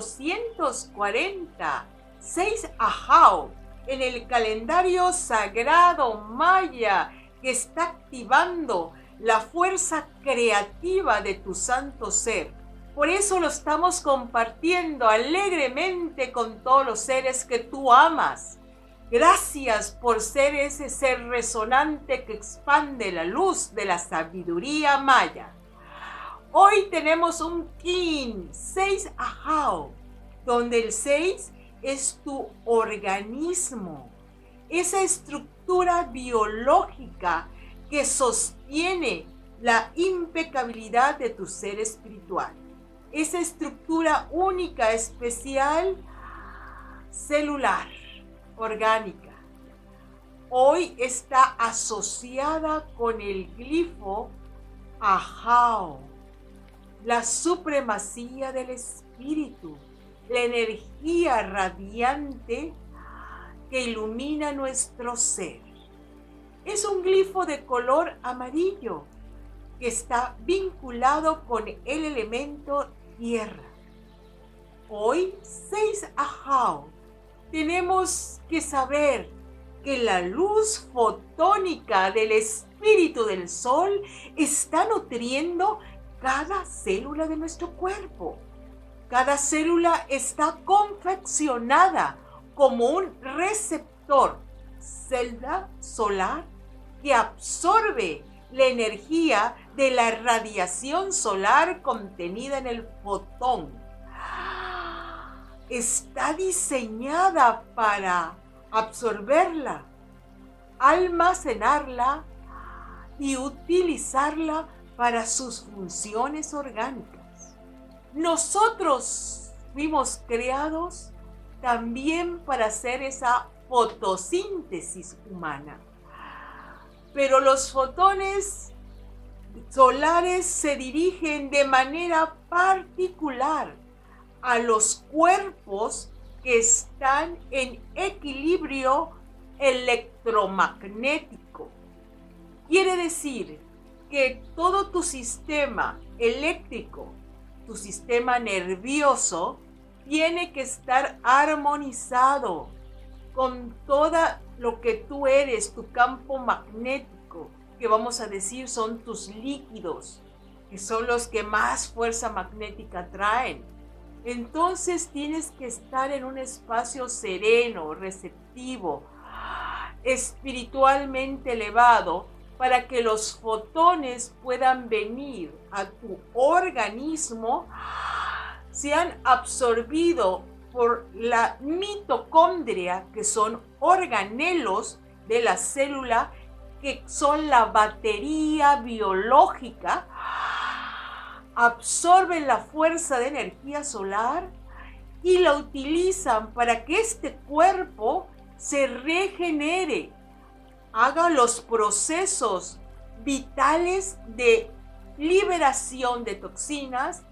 240, 6 Ajao, en el calendario sagrado maya que está activando la fuerza creativa de tu santo ser. Por eso lo estamos compartiendo alegremente con todos los seres que tú amas. Gracias por ser ese ser resonante que expande la luz de la sabiduría maya. Hoy tenemos un Kin 6 Ajao, donde el 6 es tu organismo, esa estructura biológica que sostiene la impecabilidad de tu ser espiritual. Esa estructura única, especial, celular, orgánica. Hoy está asociada con el glifo Ajao la supremacía del espíritu, la energía radiante que ilumina nuestro ser. Es un glifo de color amarillo que está vinculado con el elemento tierra. Hoy, 6 Ajao, tenemos que saber que la luz fotónica del espíritu del sol está nutriendo cada célula de nuestro cuerpo. Cada célula está confeccionada como un receptor, celda solar, que absorbe la energía de la radiación solar contenida en el fotón. Está diseñada para absorberla, almacenarla y utilizarla para sus funciones orgánicas. Nosotros fuimos creados también para hacer esa fotosíntesis humana. Pero los fotones solares se dirigen de manera particular a los cuerpos que están en equilibrio electromagnético. Quiere decir que todo tu sistema eléctrico, tu sistema nervioso, tiene que estar armonizado con todo lo que tú eres, tu campo magnético, que vamos a decir son tus líquidos, que son los que más fuerza magnética traen. Entonces tienes que estar en un espacio sereno, receptivo, espiritualmente elevado, para que los fotones puedan venir a tu organismo, sean absorbidos por la mitocondria, que son organelos de la célula, que son la batería biológica, absorben la fuerza de energía solar y la utilizan para que este cuerpo se regenere haga los procesos vitales de liberación de toxinas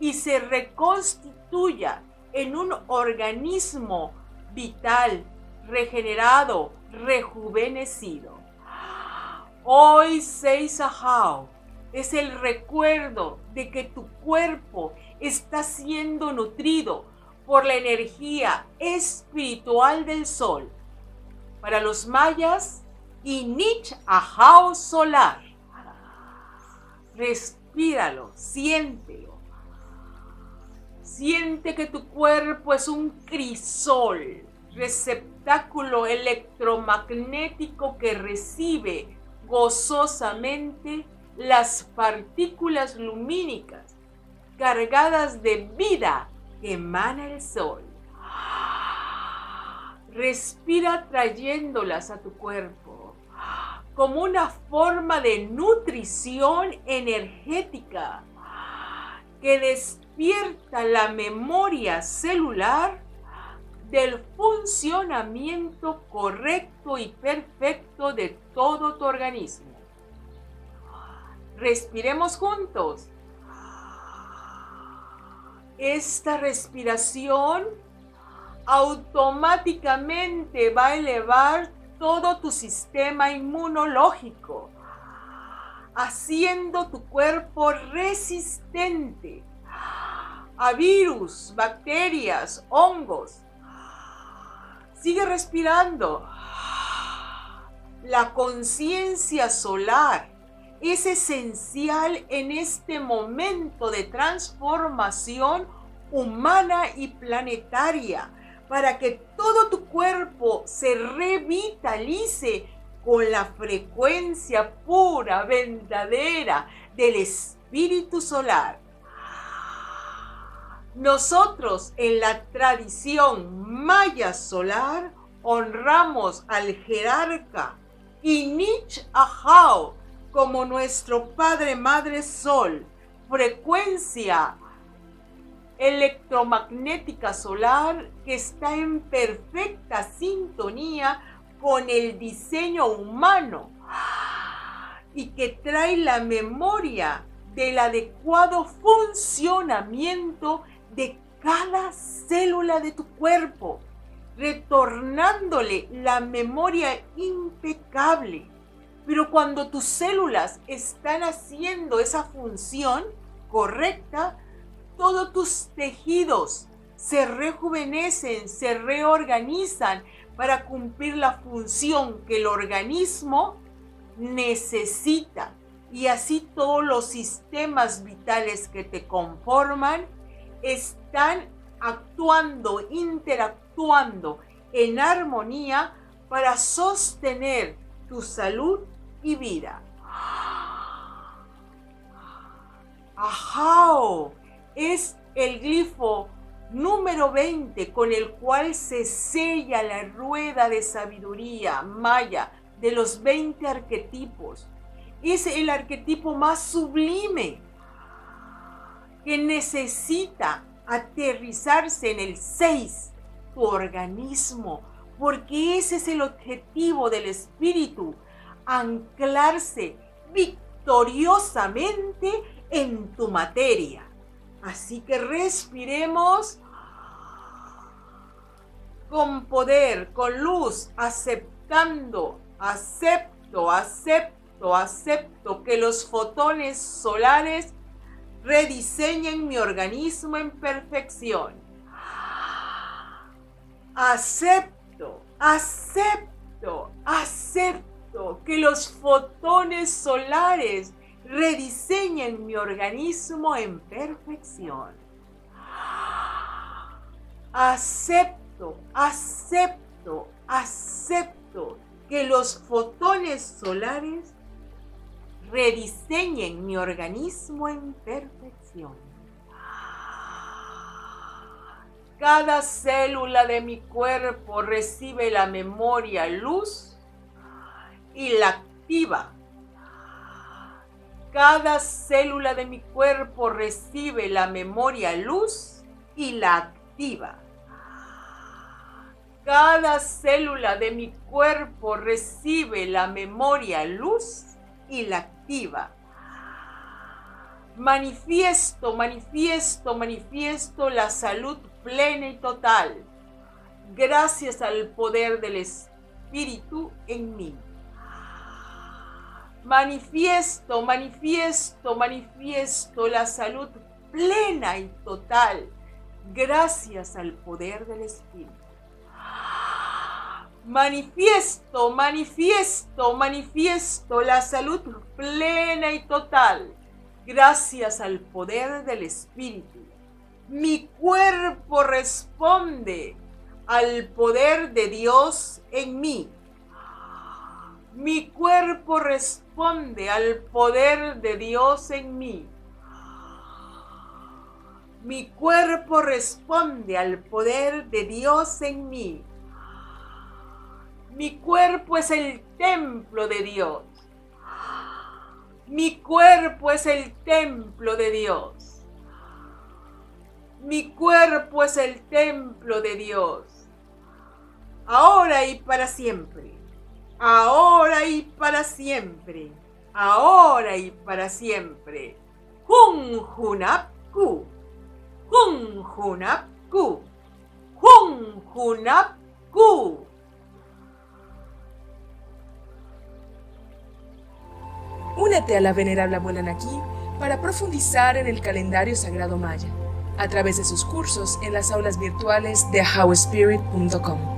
y se reconstituya en un organismo vital, regenerado, rejuvenecido. Hoy Seisahao es el recuerdo de que tu cuerpo está siendo nutrido por la energía espiritual del sol. Para los mayas, y Nich Ajao Solar. Respíralo, siéntelo. Siente que tu cuerpo es un crisol, receptáculo electromagnético que recibe gozosamente las partículas lumínicas cargadas de vida que emana el sol. Respira trayéndolas a tu cuerpo como una forma de nutrición energética que despierta la memoria celular del funcionamiento correcto y perfecto de todo tu organismo. Respiremos juntos. Esta respiración automáticamente va a elevar todo tu sistema inmunológico, haciendo tu cuerpo resistente, a virus, bacterias, hongos. Sigue respirando. La conciencia solar es esencial en este momento de transformación humana y planetaria para que todo tu cuerpo se revitalice con la frecuencia pura, verdadera del espíritu solar. Nosotros en la tradición maya solar honramos al jerarca Inich Ahau como nuestro Padre Madre Sol, frecuencia electromagnética solar que está en perfecta sintonía con el diseño humano y que trae la memoria del adecuado funcionamiento de cada célula de tu cuerpo, retornándole la memoria impecable. Pero cuando tus células están haciendo esa función correcta, todos tus tejidos se rejuvenecen, se reorganizan para cumplir la función que el organismo necesita. Y así todos los sistemas vitales que te conforman están actuando, interactuando en armonía para sostener tu salud y vida. ¡Ajao! Es el glifo número 20 con el cual se sella la rueda de sabiduría maya de los 20 arquetipos. Es el arquetipo más sublime que necesita aterrizarse en el 6, tu organismo, porque ese es el objetivo del espíritu, anclarse victoriosamente en tu materia. Así que respiremos con poder, con luz, aceptando, acepto, acepto, acepto que los fotones solares rediseñen mi organismo en perfección. Acepto, acepto, acepto que los fotones solares rediseñen mi organismo en perfección. Acepto, acepto, acepto que los fotones solares rediseñen mi organismo en perfección. Cada célula de mi cuerpo recibe la memoria luz y la activa cada célula de mi cuerpo recibe la memoria luz y la activa. Cada célula de mi cuerpo recibe la memoria luz y la activa. Manifiesto, manifiesto, manifiesto la salud plena y total gracias al poder del Espíritu en mí. Manifiesto, manifiesto, manifiesto la salud plena y total gracias al poder del Espíritu. Manifiesto, manifiesto, manifiesto la salud plena y total gracias al poder del Espíritu. Mi cuerpo responde al poder de Dios en mí. Mi cuerpo responde al poder de Dios en mí. Mi cuerpo responde al poder de Dios en mí. Mi cuerpo es el templo de Dios. Mi cuerpo es el templo de Dios. Mi cuerpo es el templo de Dios. Ahora y para siempre ahora y para siempre, ahora y para siempre. Hun Hunapku, Hun Hunapku, Hun Hunapku. Únete a la venerable abuela Naki para profundizar en el calendario sagrado maya. a través de sus cursos en las aulas virtuales de howspirit.com.